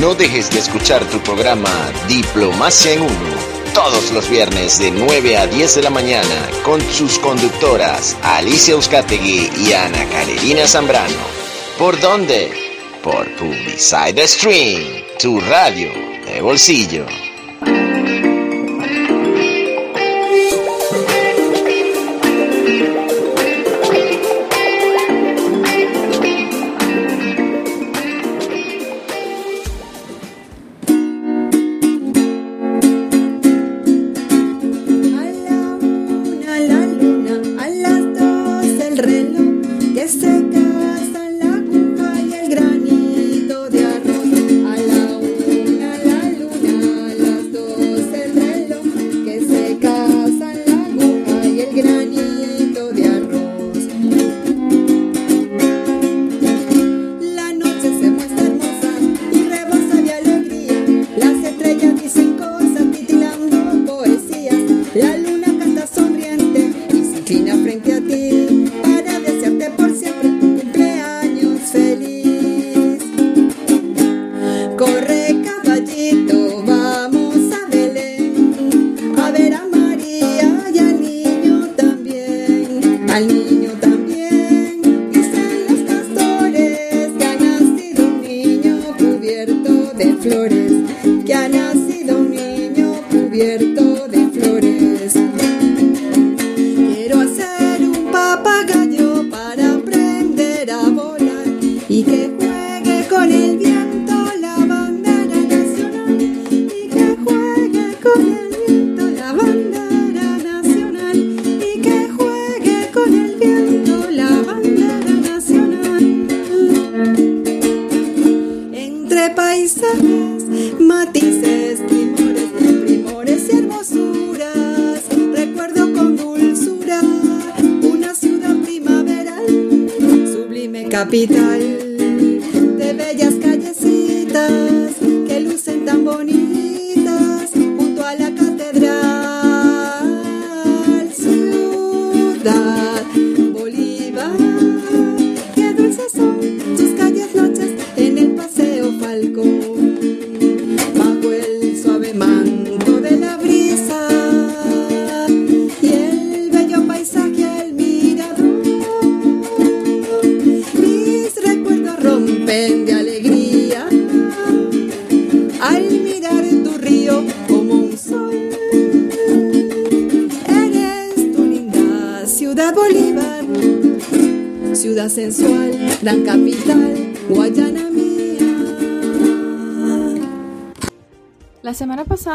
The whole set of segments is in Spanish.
No dejes de escuchar tu programa Diplomacia en Uno todos los viernes de 9 a 10 de la mañana con sus conductoras Alicia Euskategui y Ana Carolina Zambrano. ¿Por dónde? Por Publicide Stream, tu radio de bolsillo. mal niño. capital de bellas callecitas que lucen tan bonitas.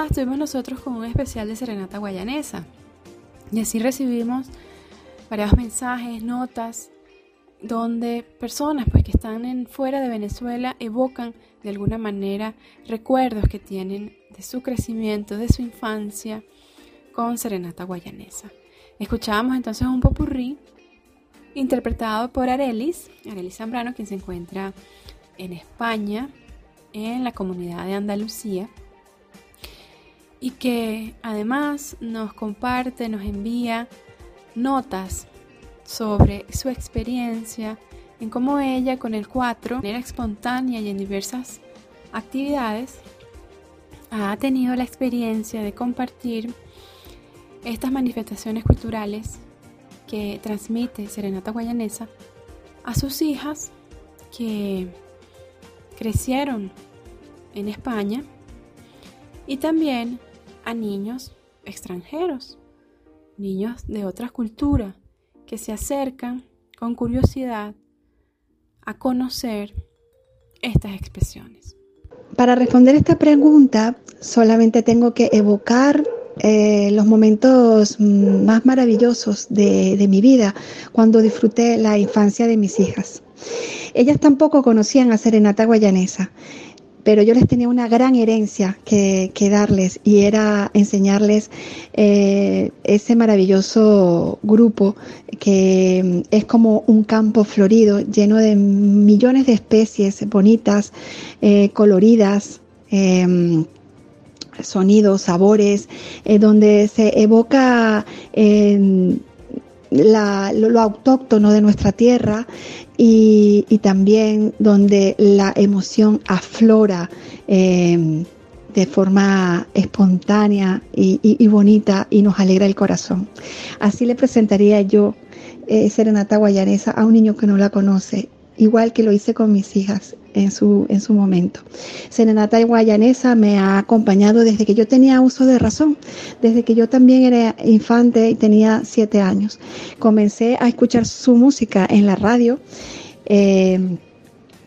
Estuvimos nosotros con un especial de Serenata Guayanesa. Y así recibimos varios mensajes, notas, donde personas pues, que están fuera de Venezuela evocan de alguna manera recuerdos que tienen de su crecimiento, de su infancia con Serenata Guayanesa. Escuchábamos entonces un popurrí interpretado por Arelis, Arelis Zambrano, quien se encuentra en España, en la comunidad de Andalucía y que además nos comparte, nos envía notas sobre su experiencia en cómo ella con el 4, de manera espontánea y en diversas actividades, ha tenido la experiencia de compartir estas manifestaciones culturales que transmite Serenata Guayanesa a sus hijas que crecieron en España y también a niños extranjeros, niños de otra cultura que se acercan con curiosidad a conocer estas expresiones. Para responder esta pregunta, solamente tengo que evocar eh, los momentos más maravillosos de, mi vida, cuando disfruté la infancia de mis hijas. Ellas tampoco conocían a Serenata Guayanesa pero yo les tenía una gran herencia que, darles y era enseñarles eh, ese maravilloso grupo que es como un campo florido lleno de millones de especies bonitas, eh, coloridas. Sonidos, sabores, eh, donde se evoca lo, autóctono de nuestra tierra y, también donde la emoción aflora eh, de forma espontánea y, bonita y nos alegra el corazón. Así le presentaría yo eh, Serenata Guayanesa a un niño que no la conoce, igual que lo hice con mis hijas en su, en su momento. Serenata Guayanesa me ha acompañado desde que yo tenía uso de razón, desde que yo también era infante y tenía siete años. Comencé a escuchar su música en la radio. Eh,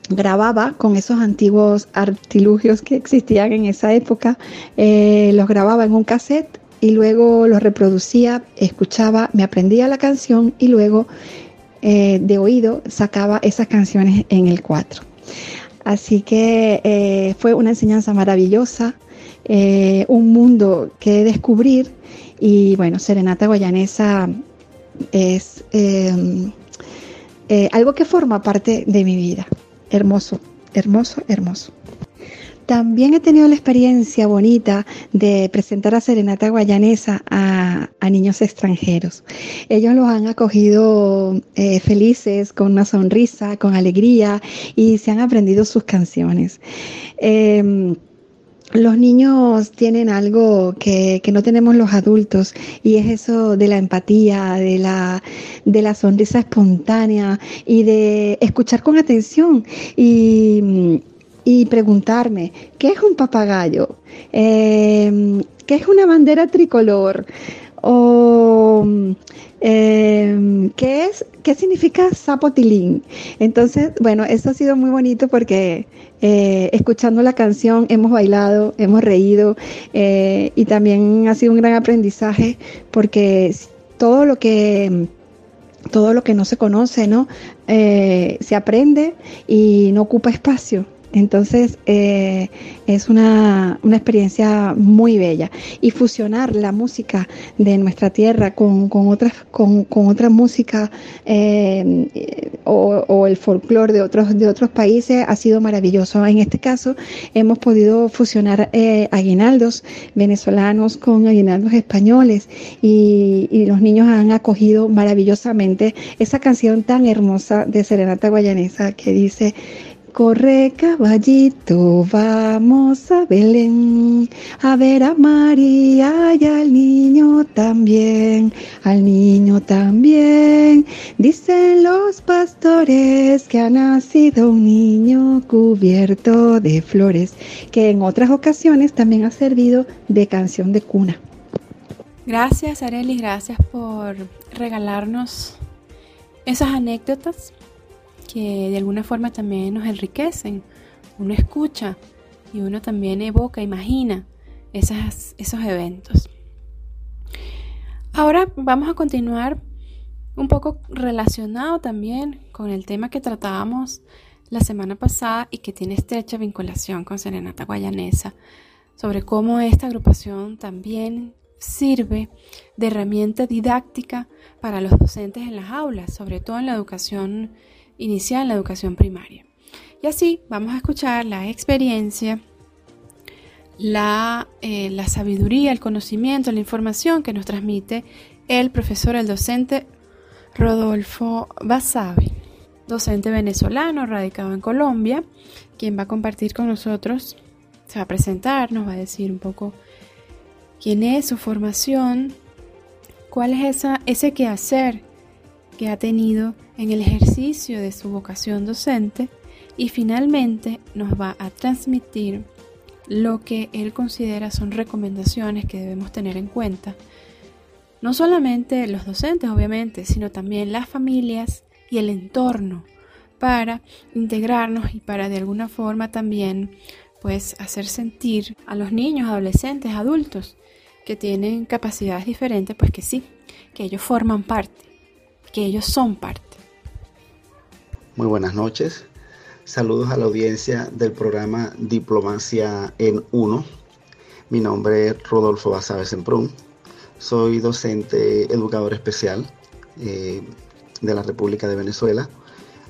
grababa con esos antiguos artilugios que existían en esa época, eh, los grababa en un cassette y luego los reproducía, escuchaba, me aprendía la canción y luego eh, de oído sacaba esas canciones en el 4. Así que eh, fue una enseñanza maravillosa, un mundo que descubrir y bueno, Serenata Guayanesa es algo que forma parte de mi vida hermoso, hermoso, hermoso. También he tenido la experiencia bonita de presentar a Serenata Guayanesa a, niños extranjeros. Ellos los han acogido eh, felices, con una sonrisa, con alegría y se han aprendido sus canciones. Em, los niños tienen algo que, no tenemos los adultos y es eso de la empatía, de la, de la sonrisa espontánea y de escuchar con atención y, preguntarme, ¿qué es un papagayo? Eh, ¿Qué es una bandera tricolor? O eh, ¿qué es? ¿Qué significa zapotilín? Entonces, bueno, eso ha sido muy bonito porque eh, escuchando la canción hemos bailado, hemos reído eh, y también ha sido un gran aprendizaje porque todo lo que todo lo que no se conoce, ¿no? Eh, se aprende y no ocupa espacio. Entonces eh, es una, experiencia muy bella. Y fusionar la música de nuestra tierra con, otras, con, otra música eh, o, el folclore de otros, de otros países ha sido maravilloso. En este caso hemos podido fusionar eh, aguinaldos venezolanos con aguinaldos españoles y, y los niños han acogido maravillosamente esa canción tan hermosa de Serenata Guayanesa que dice Corre caballito, vamos a Belén, a ver a María y al niño también, al niño también. Dicen los pastores que ha nacido un niño cubierto de flores, que en otras ocasiones también ha servido de canción de cuna. Gracias Areli, gracias por regalarnos esas anécdotas de alguna forma también nos enriquecen. Uno escucha y uno también evoca, imagina esas, esos eventos. Ahora vamos a continuar un poco relacionado también con el tema que tratábamos la semana pasada y que tiene estrecha vinculación con Serenata Guayanesa, sobre cómo esta agrupación también sirve de herramienta didáctica para los docentes en las aulas, sobre todo en la educación inicial la educación primaria. Y así vamos a escuchar la experiencia, la, eh, la sabiduría, el conocimiento, la información que nos transmite el profesor, el docente Rodolfo Basabe, docente venezolano radicado en Colombia, quien va a compartir con nosotros, se va a presentar, nos va a decir un poco quién es, su formación, cuál es esa, ese quehacer que ha tenido en el ejercicio de su vocación docente y finalmente nos va a transmitir lo que él considera son recomendaciones que debemos tener en cuenta. No solamente los docentes, obviamente, sino también las familias y el entorno para integrarnos y para de alguna forma también pues hacer sentir a los niños, adolescentes, adultos que tienen capacidades diferentes, pues que sí, que ellos forman parte ellos son parte. Muy buenas noches. Saludos a la audiencia del programa Diplomacia en Uno. Mi nombre es Rodolfo Basabe Semprún. Soy docente educador especial eh, de la República de Venezuela.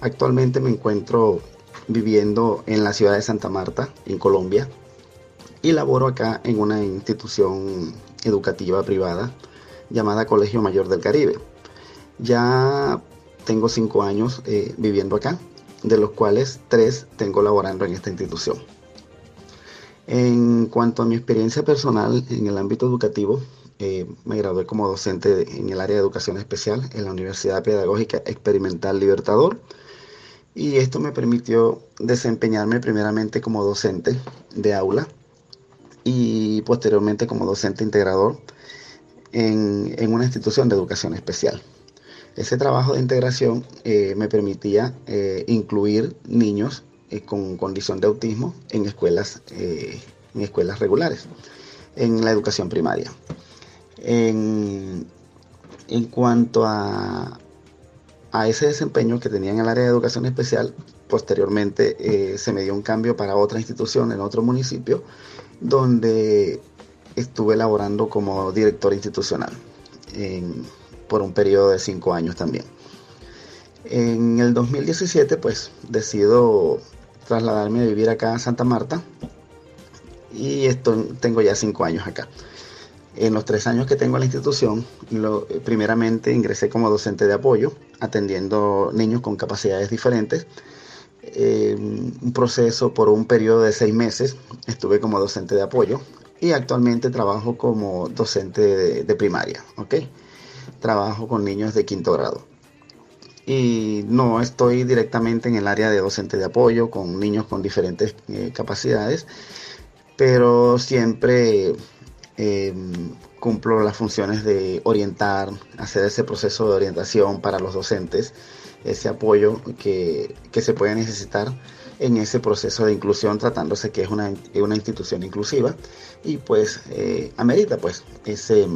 Actualmente me encuentro viviendo en la ciudad de Santa Marta, en Colombia, y laboro acá en una institución educativa privada llamada Colegio Mayor del Caribe. Ya tengo cinco años eh, viviendo acá, de los cuales tres tengo laborando en esta institución. En cuanto a mi experiencia personal en el ámbito educativo, eh, me gradué como docente en el área de educación especial en la Universidad Pedagógica Experimental Libertador y esto me permitió desempeñarme primeramente como docente de aula y posteriormente como docente integrador en, una institución de educación especial. Ese trabajo de integración eh, me permitía eh, incluir niños con condición de autismo en escuelas, en escuelas regulares, en la educación primaria. En, cuanto a, a, ese desempeño que tenía en el área de educación especial, posteriormente eh, se me dio un cambio para otra institución en otro municipio, donde estuve laborando como director institucional por un periodo de cinco años también. En el 2017, pues decido trasladarme a vivir acá a Santa Marta y esto, tengo ya cinco años acá. En los tres años que tengo en la institución, lo, primeramente ingresé como docente de apoyo, atendiendo niños con capacidades diferentes. Eh, un proceso por un periodo de seis meses, estuve como docente de apoyo y actualmente trabajo como docente de, primaria, ¿ok? Trabajo con niños de quinto grado. Y no estoy directamente en el área de docente de apoyo con niños con diferentes eh, capacidades, pero siempre Em, cumplo las funciones de orientar, hacer ese proceso de orientación para los docentes, ese apoyo que, se puede necesitar en ese proceso de inclusión, tratándose que es una, institución inclusiva y pues eh, amerita pues ese,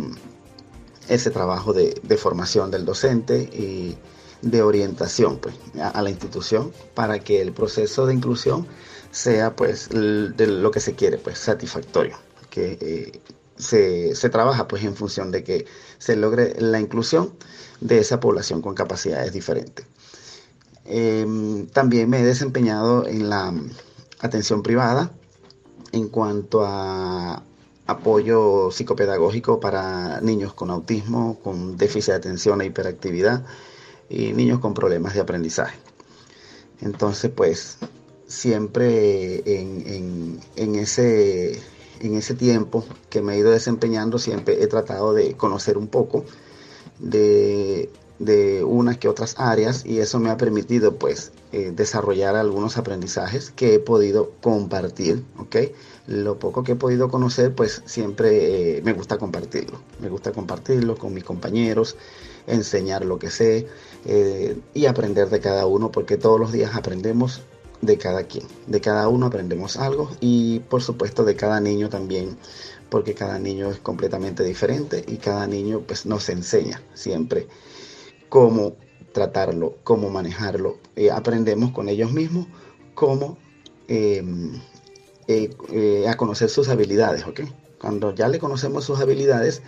ese trabajo de, formación del docente y de orientación pues, a, la institución para que el proceso de inclusión sea pues de lo que se quiere pues satisfactorio que eh, se, trabaja pues en función de que se logre la inclusión de esa población con capacidades diferentes. Em, también me he desempeñado en la atención privada en cuanto a apoyo psicopedagógico para niños con autismo, con déficit de atención e hiperactividad y niños con problemas de aprendizaje. Entonces, pues, siempre en ese en ese tiempo que me he ido desempeñando siempre he tratado de conocer un poco de, unas que otras áreas y eso me ha permitido pues eh, desarrollar algunos aprendizajes que he podido compartir. Lo poco que he podido conocer pues siempre eh, me gusta compartirlo, me gusta compartirlo con mis compañeros, enseñar lo que sé eh, y aprender de cada uno porque todos los días aprendemos de cada quien. De cada uno aprendemos algo y por supuesto de cada niño también, porque cada niño es completamente diferente y cada niño pues nos enseña siempre cómo tratarlo, cómo manejarlo. Eh, aprendemos con ellos mismos cómo em, eh, eh, a conocer sus habilidades, ¿ok? Cuando ya le conocemos sus habilidades,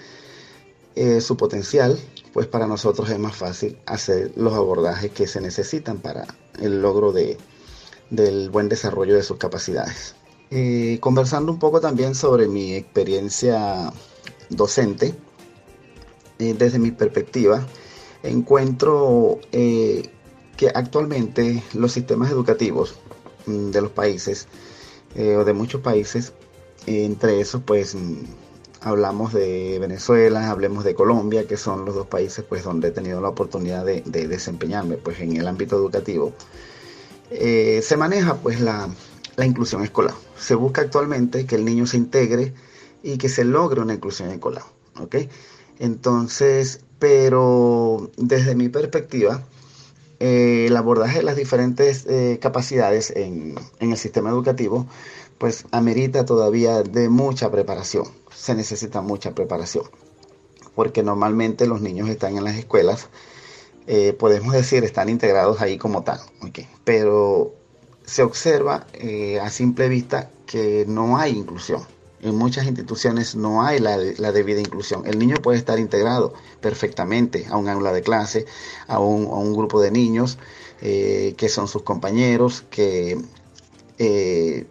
su potencial, pues para nosotros es más fácil hacer los abordajes que se necesitan para el logro de, del buen desarrollo de sus capacidades. conversando un poco también sobre mi experiencia docente, eh, desde mi perspectiva, encuentro eh, que actualmente los sistemas educativos mm, de los países eh, o de muchos países, entre esos pues mm, hablamos de Venezuela, hablemos de Colombia, que son los dos países pues donde he tenido la oportunidad de, de desempeñarme pues en el ámbito educativo. Eh, se maneja pues la, inclusión escolar. Se busca actualmente que el niño se integre y que se logre una inclusión escolar. ¿ok? Entonces, pero desde mi perspectiva, eh, el abordaje de las diferentes eh, capacidades en, en, el sistema educativo, pues amerita todavía de mucha preparación. Se necesita mucha preparación, porque normalmente los niños están en las escuelas eh, podemos decir, están integrados ahí como tal. Pero se observa a simple vista que no hay inclusión. En muchas instituciones no hay la, debida inclusión. El niño puede estar integrado perfectamente a un aula de clase, a un, grupo de niños eh, que son sus compañeros, que, que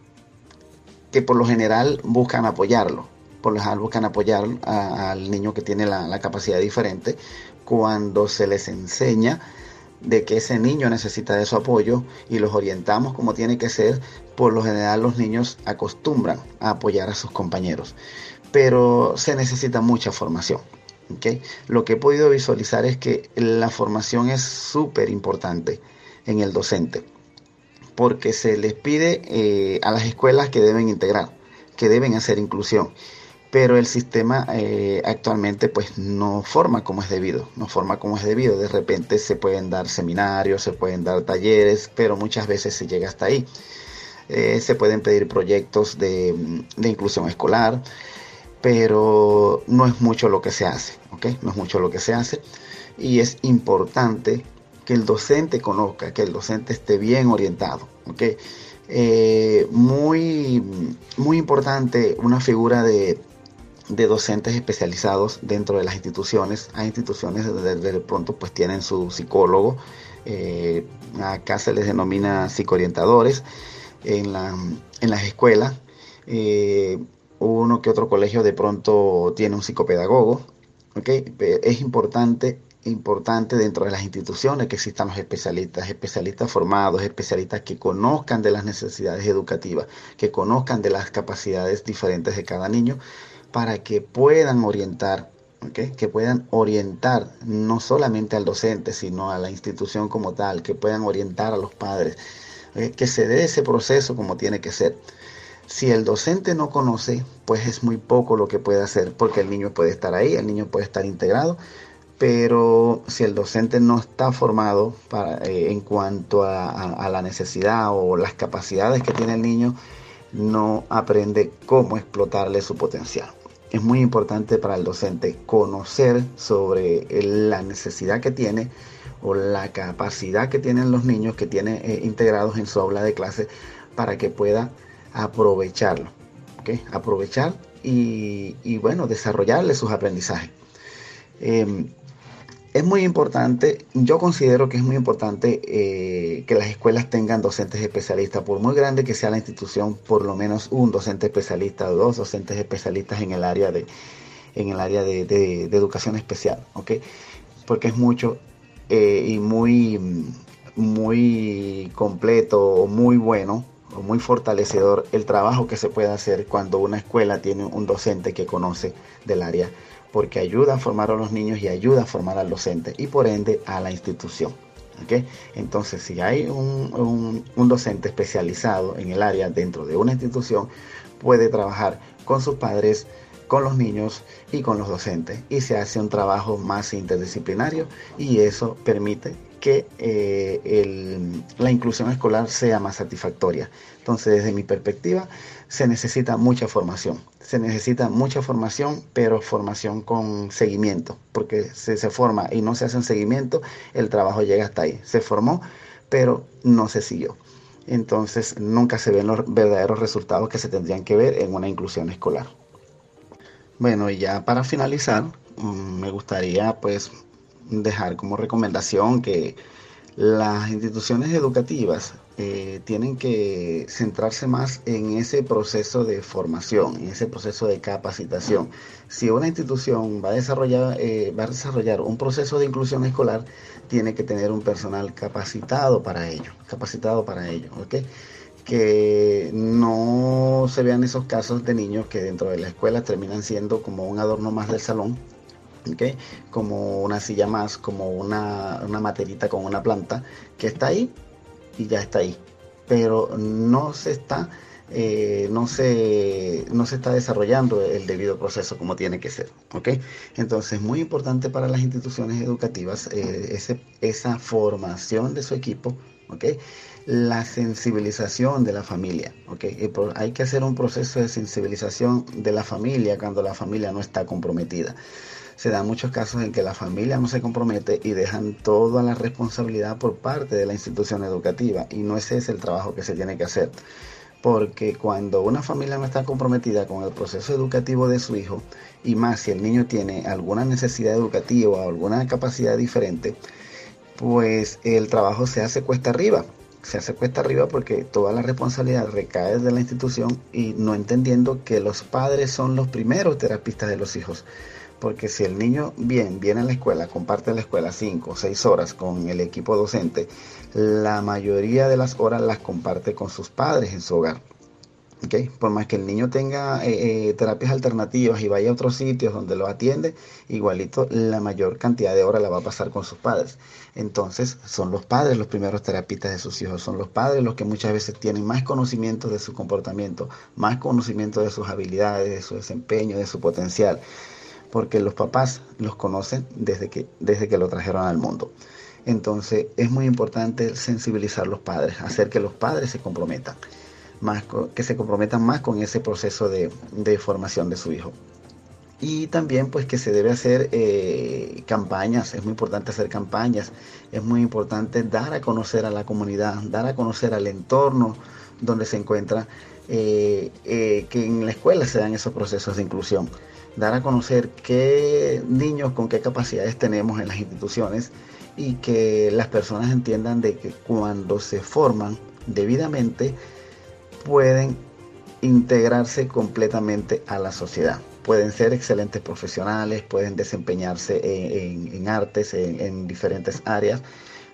por lo general buscan apoyarlo. Por lo general buscan apoyar al niño que tiene la capacidad diferente cuando se les enseña de que ese niño necesita de su apoyo y los orientamos como tiene que ser, por lo general los niños acostumbran a apoyar a sus compañeros. Pero se necesita mucha formación. Lo que he podido visualizar es que la formación es súper importante en el docente, porque se les pide eh, a las escuelas que deben integrar, que deben hacer inclusión pero el sistema eh, actualmente pues no forma como es debido, no forma como es debido. De repente se pueden dar seminarios, se pueden dar talleres, pero muchas veces se llega hasta ahí. Eh, se pueden pedir proyectos de, inclusión escolar, pero no es mucho lo que se hace, ¿ok? No es mucho lo que se hace y es importante que el docente conozca, que el docente esté bien orientado, ¿ok? Eh, muy, muy importante una figura de, de docentes especializados dentro de las instituciones. Hay instituciones de, de pronto pues tienen su psicólogo, eh, acá se les denomina psicoorientadores en, la, en las escuelas. Eh, uno que otro colegio de pronto tiene un psicopedagogo. ¿okay? Es importante importante dentro de las instituciones que existan los especialistas, especialistas formados, especialistas que conozcan de las necesidades educativas, que conozcan de las capacidades diferentes de cada niño para que puedan orientar, que puedan orientar no solamente al docente, sino a la institución como tal, que puedan orientar a los padres, que se dé ese proceso como tiene que ser. Si el docente no conoce, pues es muy poco lo que puede hacer, porque el niño puede estar ahí, el niño puede estar integrado, pero si el docente no está formado eh, en cuanto a, la necesidad o las capacidades que tiene el niño, no aprende cómo explotarle su potencial es muy importante para el docente conocer sobre la necesidad que tiene o la capacidad que tienen los niños que tiene eh, integrados en su aula de clase para que pueda aprovecharlo. Aprovechar y, bueno, desarrollarle sus aprendizajes. Em, es muy importante, yo considero que es muy importante eh, que las escuelas tengan docentes especialistas, por muy grande que sea la institución, por lo menos un docente especialista dos docentes especialistas en el área de, en el área de, educación especial, ¿ok? Porque es mucho eh, y muy, muy completo muy bueno muy fortalecedor el trabajo que se puede hacer cuando una escuela tiene un docente que conoce del área porque ayuda a formar a los niños y ayuda a formar al docente y por ende a la institución. Entonces, si hay un, docente especializado en el área dentro de una institución, puede trabajar con sus padres, con los niños y con los docentes y se hace un trabajo más interdisciplinario y eso permite que eh, la inclusión escolar sea más satisfactoria. Entonces, desde mi perspectiva, se necesita mucha formación. Se necesita mucha formación, pero formación con seguimiento, porque si se forma y no se hace un seguimiento, el trabajo llega hasta ahí. Se formó, pero no se siguió. Entonces, nunca se ven los verdaderos resultados que se tendrían que ver en una inclusión escolar. Bueno, y ya para finalizar, mm, me gustaría pues dejar como recomendación que las instituciones educativas eh, tienen que centrarse más en ese proceso de formación, en ese proceso de capacitación. Si una institución va a desarrollar, eh, va a desarrollar un proceso de inclusión escolar, tiene que tener un personal capacitado para ello, capacitado para ello, que no se vean esos casos de niños que dentro de la escuela terminan siendo como un adorno más del salón, como una silla más, como una, una materita con una planta que está ahí y ya está ahí. Pero no se está, eh, no, se, no se está desarrollando el debido proceso como tiene que ser. ¿okay? Entonces es muy importante para las instituciones educativas eh, esa formación de su equipo. ¿okay? la sensibilización de la familia. ¿okay? Hay que hacer un proceso de sensibilización de la familia cuando la familia no está comprometida se dan muchos casos en que la familia no se compromete y dejan toda la responsabilidad por parte de la institución educativa y no ese es el trabajo que se tiene que hacer. Porque cuando una familia no está comprometida con el proceso educativo de su hijo, y más si el niño tiene alguna necesidad educativa o alguna capacidad diferente, pues el trabajo se hace cuesta arriba. Se hace cuesta arriba porque toda la responsabilidad recae de la institución y no entendiendo que los padres son los primeros terapistas de los hijos Porque si el niño viene a la escuela, comparte la escuela 5 o 6 horas con el equipo docente, la mayoría de las horas las comparte con sus padres en su hogar. Por más que el niño tenga eh, eh, terapias alternativas y vaya a otros sitios donde lo atiende, igualito la mayor cantidad de horas la va a pasar con sus padres. Entonces son los padres los primeros terapistas de sus hijos, son los padres los que muchas veces tienen más conocimiento de su comportamiento, más conocimiento de sus habilidades, de su desempeño, de su potencial, porque los papás los conocen desde que, desde que lo trajeron al mundo. Entonces es muy importante sensibilizar a los padres, hacer que los padres se comprometan más que se comprometan más con ese proceso de, formación de su hijo. Y también pues que se debe hacer eh, campañas, es muy importante hacer campañas, es muy importante dar a conocer a la comunidad, dar a conocer al entorno donde se encuentra, eh, eh, que en la escuela se dan esos procesos de inclusión, dar a conocer qué niños con qué capacidades tenemos en las instituciones y que las personas entiendan de que cuando se forman debidamente, pueden integrarse completamente a la sociedad. Pueden ser excelentes profesionales, pueden desempeñarse en, artes, en, diferentes áreas,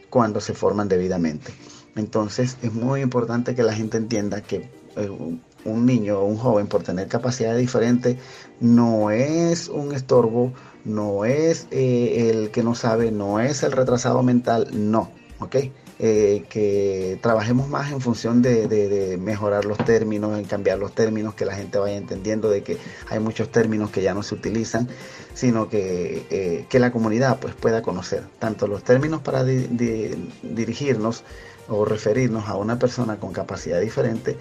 cuando se forman debidamente. Entonces es muy importante que la gente entienda que eh, un niño o un joven por tener capacidades diferentes no es un estorbo, no es eh, el que no sabe, no es el retrasado mental, no, ¿ok? Eh, que trabajemos más en función de, mejorar los términos, en cambiar los términos, que la gente vaya entendiendo de que hay muchos términos que ya no se utilizan, sino que, eh, que la comunidad pues, pueda conocer tanto los términos para dirigirnos o referirnos a una persona con capacidad diferente,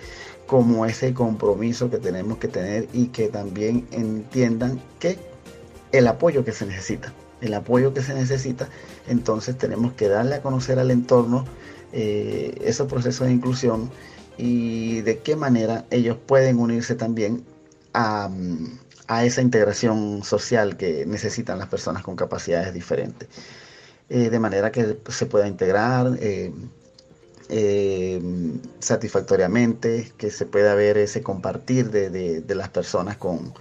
como ese compromiso que tenemos que tener y que también entiendan que el apoyo que se necesita el apoyo que se necesita, entonces tenemos que darle a conocer al entorno eh, esos procesos de inclusión y de qué manera ellos pueden unirse también a, esa integración social que necesitan las personas con capacidades diferentes. Eh, de manera que se pueda integrar eh, satisfactoriamente, que se pueda ver ese compartir de las personas con,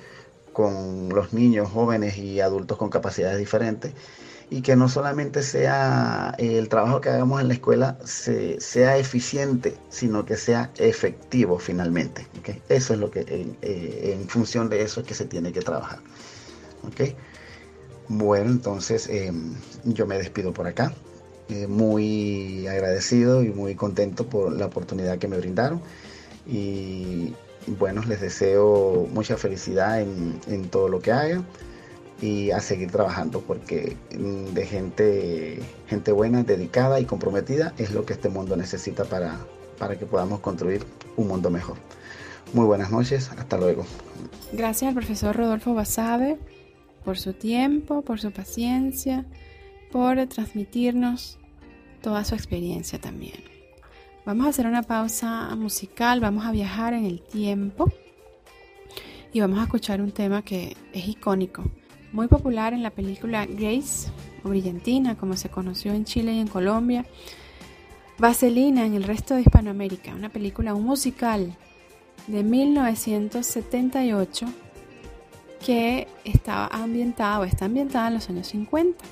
con los niños, jóvenes y adultos con capacidades diferentes y que no solamente sea el trabajo que hagamos en la escuela sea eficiente, sino que sea efectivo finalmente. Eso es lo que eh, en, función de eso es que se tiene que trabajar. Bueno, entonces em, yo me despido por acá. Eh, muy agradecido y muy contento por la oportunidad que me brindaron. Y bueno, les deseo mucha felicidad en, todo lo que hagan y a seguir trabajando porque mm, de gente, gente buena, dedicada y comprometida es lo que este mundo necesita para, para que podamos construir un mundo mejor. Muy buenas noches, hasta luego. Gracias al profesor Rodolfo Basabe por su tiempo, por su paciencia, por transmitirnos toda su experiencia también. Vamos a hacer una pausa musical, vamos a viajar en el tiempo y vamos a escuchar un tema que es icónico, muy popular en la película Grace o Brillantina, como se conoció en Chile y en Colombia. Vaselina en el resto de Hispanoamérica, una película, un musical de 1978 que estaba ambientada o está ambientada en los años 50,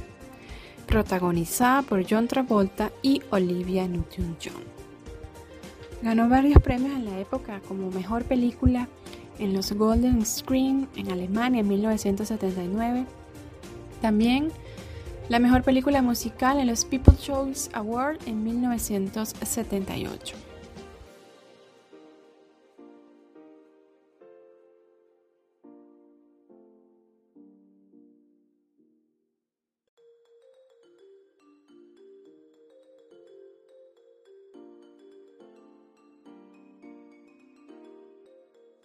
protagonizada por John Travolta y Olivia Newton-John. Ganó varios premios en la época como mejor película en los Golden Screen en Alemania en 1979. También la mejor película musical en los People's Choice Award en 1978.